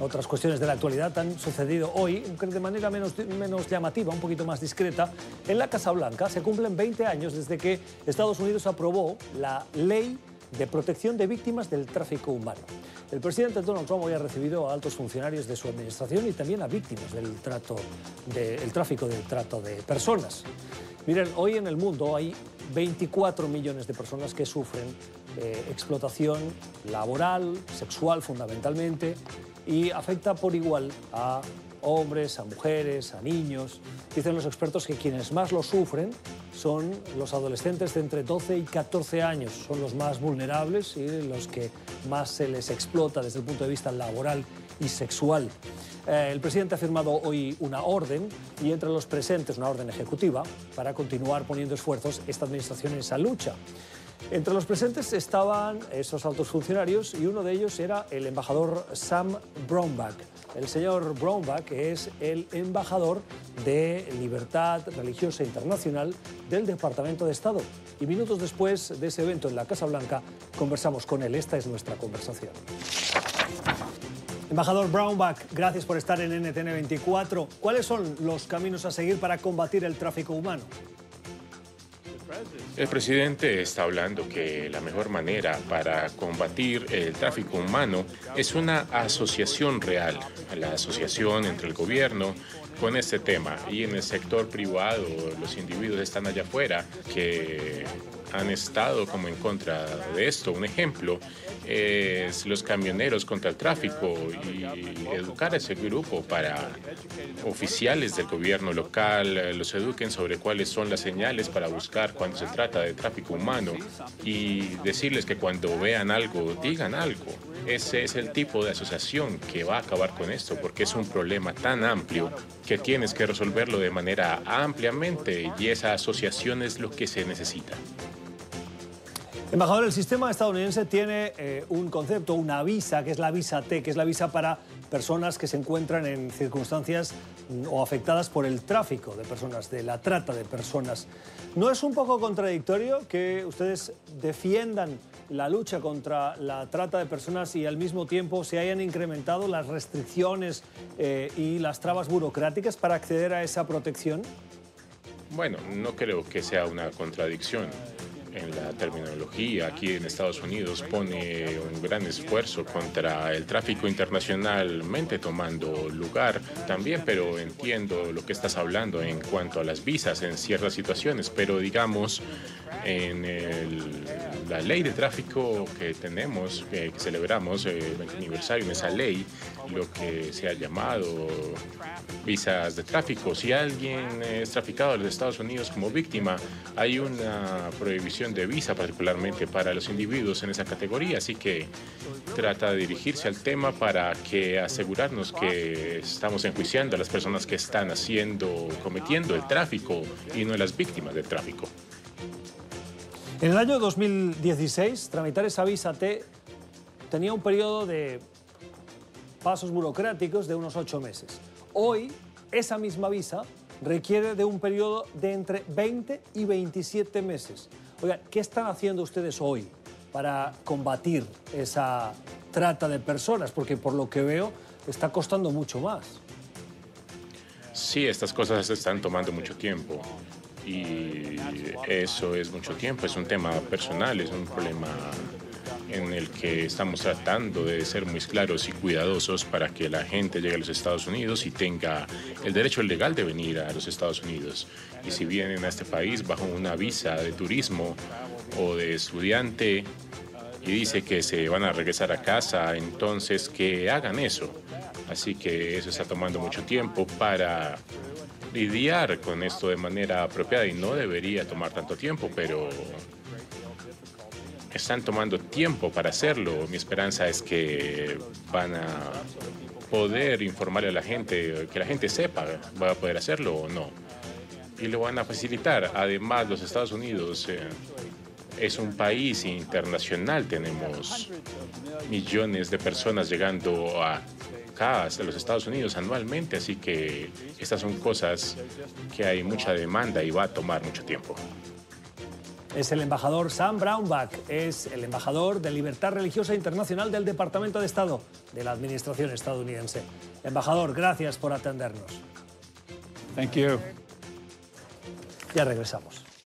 Otras cuestiones de la actualidad han sucedido hoy, de manera menos, menos llamativa, un poquito más discreta. En la Casa Blanca se cumplen 20 años desde que Estados Unidos aprobó la ley de protección de víctimas del tráfico humano. El presidente Donald Trump hoy ha recibido a altos funcionarios de su administración y también a víctimas del trato del tráfico del trato de personas. Miren, hoy en el mundo hay 24 millones de personas que sufren eh, explotación laboral, sexual fundamentalmente, y afecta por igual a hombres, a mujeres, a niños. Dicen los expertos que quienes más lo sufren son los adolescentes de entre 12 y 14 años, son los más vulnerables y los que más se les explota desde el punto de vista laboral y sexual. Eh, el presidente ha firmado hoy una orden y entre los presentes una orden ejecutiva para continuar poniendo esfuerzos esta administración en esa lucha. Entre los presentes estaban esos altos funcionarios y uno de ellos era el embajador Sam Brownback. El señor Brownback es el embajador de Libertad Religiosa Internacional del Departamento de Estado. Y minutos después de ese evento en la Casa Blanca conversamos con él. Esta es nuestra conversación. Embajador Brownback, gracias por estar en NTN 24. ¿Cuáles son los caminos a seguir para combatir el tráfico humano? El presidente está hablando que la mejor manera para combatir el tráfico humano es una asociación real, la asociación entre el gobierno con este tema y en el sector privado los individuos están allá afuera que han estado como en contra de esto. Un ejemplo es los camioneros contra el tráfico y educar a ese grupo para oficiales del gobierno local, eh, los eduquen sobre cuáles son las señales para buscar cuando se trata de tráfico humano y decirles que cuando vean algo, digan algo. Ese es el tipo de asociación que va a acabar con esto, porque es un problema tan amplio que tienes que resolverlo de manera ampliamente y esa asociación es lo que se necesita. Embajador, el sistema estadounidense tiene eh, un concepto, una visa, que es la visa T, que es la visa para personas que se encuentran en circunstancias mm, o afectadas por el tráfico de personas, de la trata de personas. ¿No es un poco contradictorio que ustedes defiendan la lucha contra la trata de personas y al mismo tiempo se hayan incrementado las restricciones eh, y las trabas burocráticas para acceder a esa protección? Bueno, no creo que sea una contradicción en la terminología aquí en Estados Unidos pone un gran esfuerzo contra el tráfico internacionalmente tomando lugar también, pero entiendo lo que estás hablando en cuanto a las visas en ciertas situaciones, pero digamos en la ley de tráfico que tenemos, que celebramos el 20 aniversario en esa ley, lo que se ha llamado visas de tráfico. Si alguien es traficado a los Estados Unidos como víctima, hay una prohibición de visa particularmente para los individuos en esa categoría, así que trata de dirigirse al tema para que asegurarnos que estamos enjuiciando a las personas que están haciendo, cometiendo el tráfico y no las víctimas del tráfico. En el año 2016, tramitar esa visa T tenía un periodo de pasos burocráticos de unos ocho meses. Hoy, esa misma visa requiere de un periodo de entre 20 y 27 meses. Oiga, ¿qué están haciendo ustedes hoy para combatir esa trata de personas? Porque por lo que veo está costando mucho más. Sí, estas cosas están tomando mucho tiempo y eso es mucho tiempo, es un tema personal, es un problema en el que estamos tratando de ser muy claros y cuidadosos para que la gente llegue a los Estados Unidos y tenga el derecho legal de venir a los Estados Unidos. Y si vienen a este país bajo una visa de turismo o de estudiante y dice que se van a regresar a casa, entonces que hagan eso. Así que eso está tomando mucho tiempo para lidiar con esto de manera apropiada y no debería tomar tanto tiempo, pero están tomando tiempo para hacerlo. Mi esperanza es que van a poder informarle a la gente, que la gente sepa, va a poder hacerlo o no. Y lo van a facilitar. Además, los Estados Unidos eh, es un país internacional. Tenemos millones de personas llegando a acá a los Estados Unidos anualmente, así que estas son cosas que hay mucha demanda y va a tomar mucho tiempo. Es el embajador Sam Brownback, es el embajador de Libertad Religiosa Internacional del Departamento de Estado de la Administración estadounidense. Embajador, gracias por atendernos. Thank you. Ya regresamos.